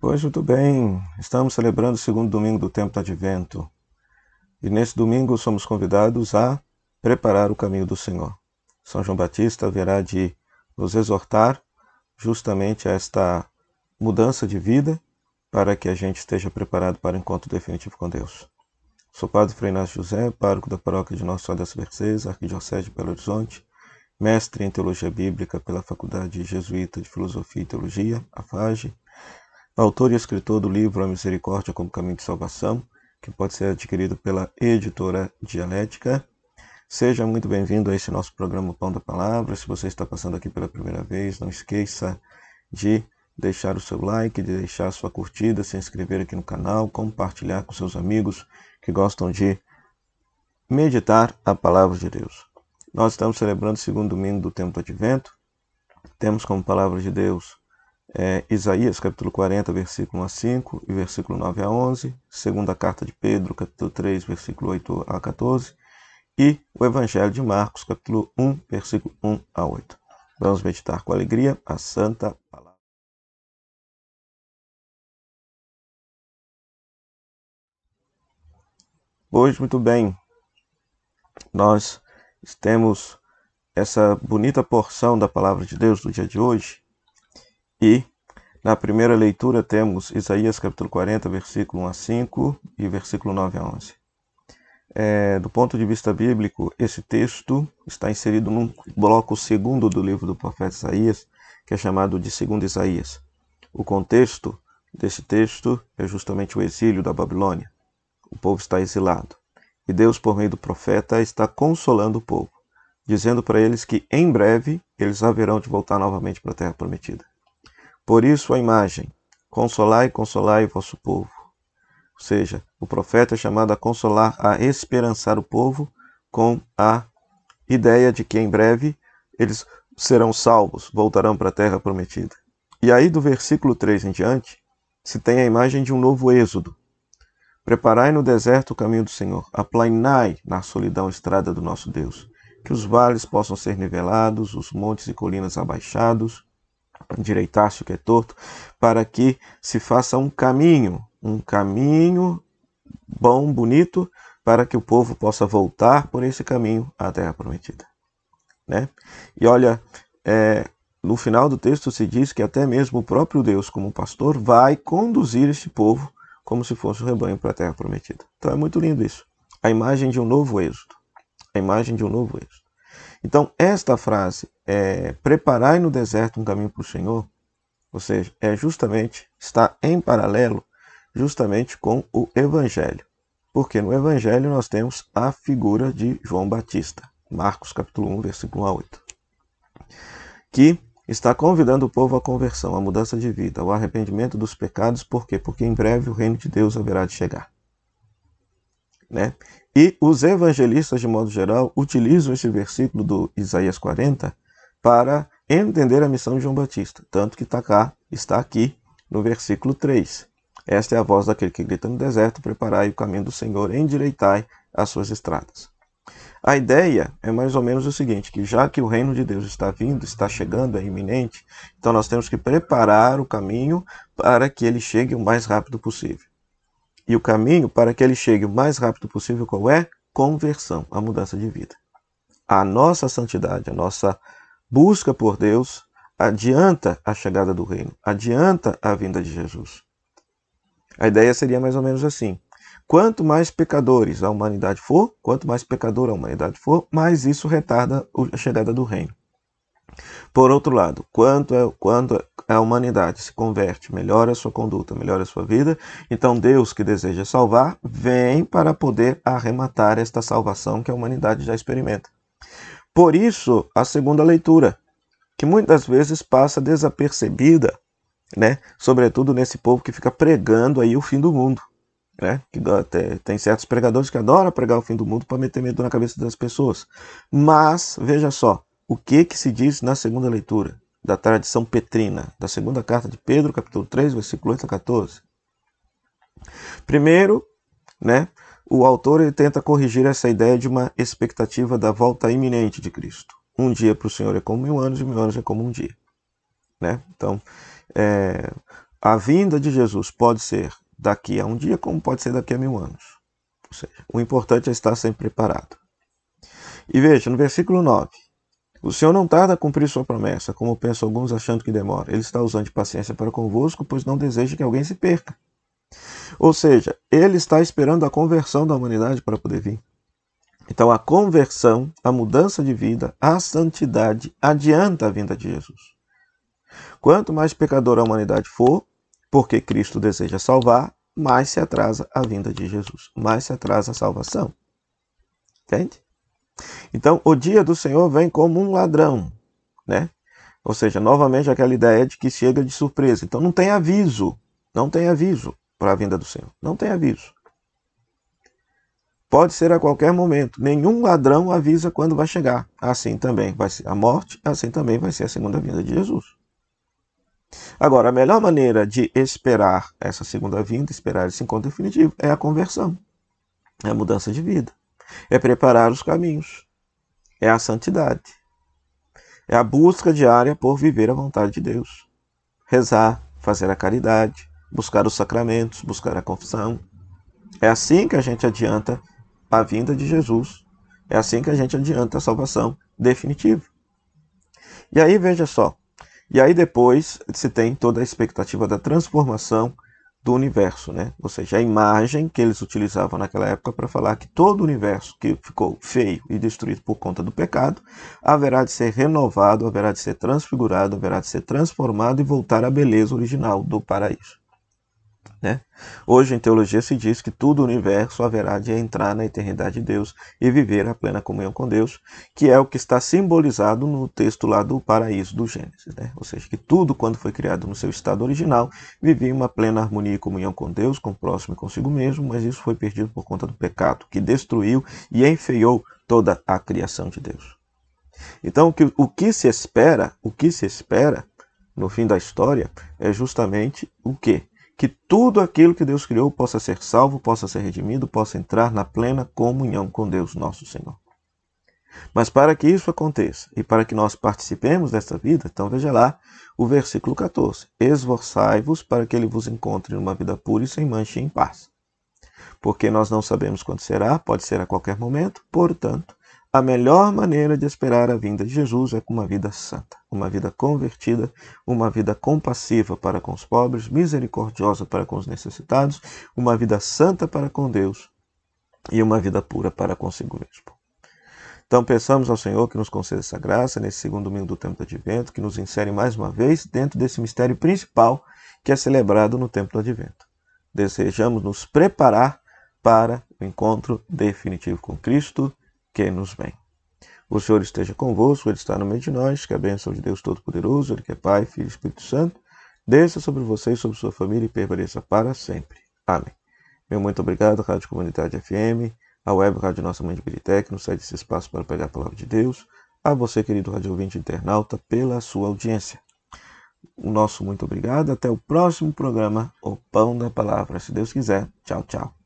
Pois muito bem, estamos celebrando o segundo domingo do tempo do Advento. E nesse domingo somos convidados a preparar o caminho do Senhor. São João Batista haverá de nos exortar justamente a esta mudança de vida para que a gente esteja preparado para o encontro definitivo com Deus. Sou Padre Frei Inácio José, pároco da paróquia de Nossa Senhora das Mercês, Arquidiocese de Belo Horizonte, mestre em Teologia Bíblica pela Faculdade Jesuíta de Filosofia e Teologia, a FAGE, autor e escritor do livro A Misericórdia como Caminho de Salvação, que pode ser adquirido pela editora Dialética. Seja muito bem-vindo a esse nosso programa Pão da Palavra. Se você está passando aqui pela primeira vez, não esqueça de deixar o seu like, de deixar a sua curtida, se inscrever aqui no canal, compartilhar com seus amigos que gostam de meditar a palavra de Deus. Nós estamos celebrando o segundo domingo do tempo do Advento. Temos como palavra de Deus é, Isaías capítulo 40, versículo 1 a 5 e versículo 9 a 11, segunda carta de Pedro, capítulo 3, versículo 8 a 14, e o Evangelho de Marcos, capítulo 1, versículo 1 a 8. Vamos meditar com alegria a santa palavra. Hoje, muito bem, nós temos essa bonita porção da palavra de Deus do dia de hoje, e na primeira leitura temos Isaías capítulo 40, versículo 1 a 5 e versículo 9 a 11. É, do ponto de vista bíblico, esse texto está inserido num bloco segundo do livro do profeta Isaías, que é chamado de Segundo Isaías. O contexto desse texto é justamente o exílio da Babilônia. O povo está exilado. E Deus, por meio do profeta, está consolando o povo, dizendo para eles que em breve eles haverão de voltar novamente para a terra prometida. Por isso a imagem: consolai, consolai o vosso povo. Ou seja, o profeta é chamado a consolar, a esperançar o povo com a ideia de que em breve eles serão salvos, voltarão para a terra prometida. E aí, do versículo 3 em diante, se tem a imagem de um novo êxodo. Preparai no deserto o caminho do Senhor, aplainai na solidão a estrada do nosso Deus, que os vales possam ser nivelados, os montes e colinas abaixados, endireitar-se o que é torto, para que se faça um caminho, um caminho bom, bonito, para que o povo possa voltar por esse caminho à Terra Prometida. Né? E olha, é, no final do texto se diz que até mesmo o próprio Deus, como pastor, vai conduzir este povo como se fosse um rebanho para a Terra Prometida. Então é muito lindo isso. A imagem de um novo êxodo. A imagem de um novo êxodo. Então, esta frase, é, preparai no deserto um caminho para o Senhor, ou seja, é justamente, está em paralelo justamente com o Evangelho. Porque no Evangelho nós temos a figura de João Batista, Marcos capítulo 1, versículo 1 a 8, que está convidando o povo à conversão, à mudança de vida, ao arrependimento dos pecados, por quê? Porque em breve o reino de Deus haverá de chegar. Né? E os evangelistas, de modo geral, utilizam esse versículo do Isaías 40 para entender a missão de João Batista. Tanto que está, cá, está aqui no versículo 3. Esta é a voz daquele que grita no deserto: Preparai o caminho do Senhor, endireitai as suas estradas. A ideia é mais ou menos o seguinte: que já que o reino de Deus está vindo, está chegando, é iminente, então nós temos que preparar o caminho para que ele chegue o mais rápido possível. E o caminho para que ele chegue o mais rápido possível qual é? Conversão, a mudança de vida. A nossa santidade, a nossa busca por Deus adianta a chegada do reino, adianta a vinda de Jesus. A ideia seria mais ou menos assim: quanto mais pecadores a humanidade for, quanto mais pecadora a humanidade for, mais isso retarda a chegada do reino. Por outro lado, é, quando a humanidade se converte, melhora a sua conduta, melhora a sua vida, então Deus que deseja salvar vem para poder arrematar esta salvação que a humanidade já experimenta. Por isso, a segunda leitura, que muitas vezes passa desapercebida, né? Sobretudo nesse povo que fica pregando aí o fim do mundo, né? Que tem certos pregadores que adoram pregar o fim do mundo para meter medo na cabeça das pessoas. Mas veja só, o que que se diz na segunda leitura da tradição petrina, da segunda carta de Pedro, capítulo 3, versículo 8 a 14. Primeiro, né, o autor ele tenta corrigir essa ideia de uma expectativa da volta iminente de Cristo. Um dia para o Senhor é como mil anos e mil anos é como um dia. Né? Então, é, a vinda de Jesus pode ser daqui a um dia, como pode ser daqui a mil anos. Ou seja, o importante é estar sempre preparado. E veja, no versículo 9: O Senhor não tarda a cumprir sua promessa, como pensam alguns achando que demora. Ele está usando de paciência para convosco, pois não deseja que alguém se perca. Ou seja, ele está esperando a conversão da humanidade para poder vir. Então, a conversão, a mudança de vida, a santidade adianta a vinda de Jesus. Quanto mais pecadora a humanidade for, porque Cristo deseja salvar, mais se atrasa a vinda de Jesus, mais se atrasa a salvação. Entende? Então, o dia do Senhor vem como um ladrão, né? Ou seja, novamente aquela ideia de que chega de surpresa. Então, não tem aviso, não tem aviso para a vinda do Senhor, não tem aviso. Pode ser a qualquer momento. Nenhum ladrão avisa quando vai chegar. Assim também vai ser a morte, assim também vai ser a segunda vinda de Jesus. Agora, a melhor maneira de esperar essa segunda vinda, esperar esse encontro definitivo, é a conversão, é a mudança de vida, é preparar os caminhos, é a santidade, é a busca diária por viver a vontade de Deus, rezar, fazer a caridade, buscar os sacramentos, buscar a confissão. É assim que a gente adianta a vinda de Jesus. É assim que a gente adianta a salvação definitiva. E aí veja só, e aí depois se tem toda a expectativa da transformação do universo, né? Ou seja, a imagem que eles utilizavam naquela época para falar que todo o universo que ficou feio e destruído por conta do pecado haverá de ser renovado, haverá de ser transfigurado, haverá de ser transformado e voltar à beleza original do paraíso. Né? Hoje, em teologia, se diz que todo o universo haverá de entrar na eternidade de Deus e viver a plena comunhão com Deus, que é o que está simbolizado no texto lá do paraíso do Gênesis. Né? Ou seja, que tudo, quando foi criado no seu estado original, vivia uma plena harmonia e comunhão com Deus, com o próximo e consigo mesmo, mas isso foi perdido por conta do pecado, que destruiu e enfeiou toda a criação de Deus. Então, o que, o que se espera, o que se espera no fim da história é justamente o que? Que tudo aquilo que Deus criou possa ser salvo, possa ser redimido, possa entrar na plena comunhão com Deus, nosso Senhor. Mas para que isso aconteça e para que nós participemos desta vida, então veja lá o versículo 14: Esforçai-vos para que ele vos encontre numa vida pura e sem mancha e em paz. Porque nós não sabemos quando será, pode ser a qualquer momento, portanto, a melhor maneira de esperar a vinda de Jesus é com uma vida santa, uma vida convertida, uma vida compassiva para com os pobres, misericordiosa para com os necessitados, uma vida santa para com Deus e uma vida pura para consigo mesmo. Então, peçamos ao Senhor que nos conceda essa graça nesse segundo domingo do tempo do advento, que nos insere mais uma vez dentro desse mistério principal que é celebrado no tempo do advento. Desejamos nos preparar para o encontro definitivo com Cristo que nos vem. O Senhor esteja convosco, Ele está no meio de nós, que a bênção de Deus Todo-Poderoso, Ele que é Pai, Filho e Espírito Santo, desça sobre você e sobre sua família e permaneça para sempre. Amém. Meu muito obrigado, Rádio Comunidade FM, a Web Rádio Nossa Mãe de Biritec, nos cede esse espaço para pegar a palavra de Deus, a você, querido rádio ouvinte internauta, pela sua audiência. O nosso muito obrigado. Até o próximo programa, O Pão da Palavra. Se Deus quiser. Tchau, tchau.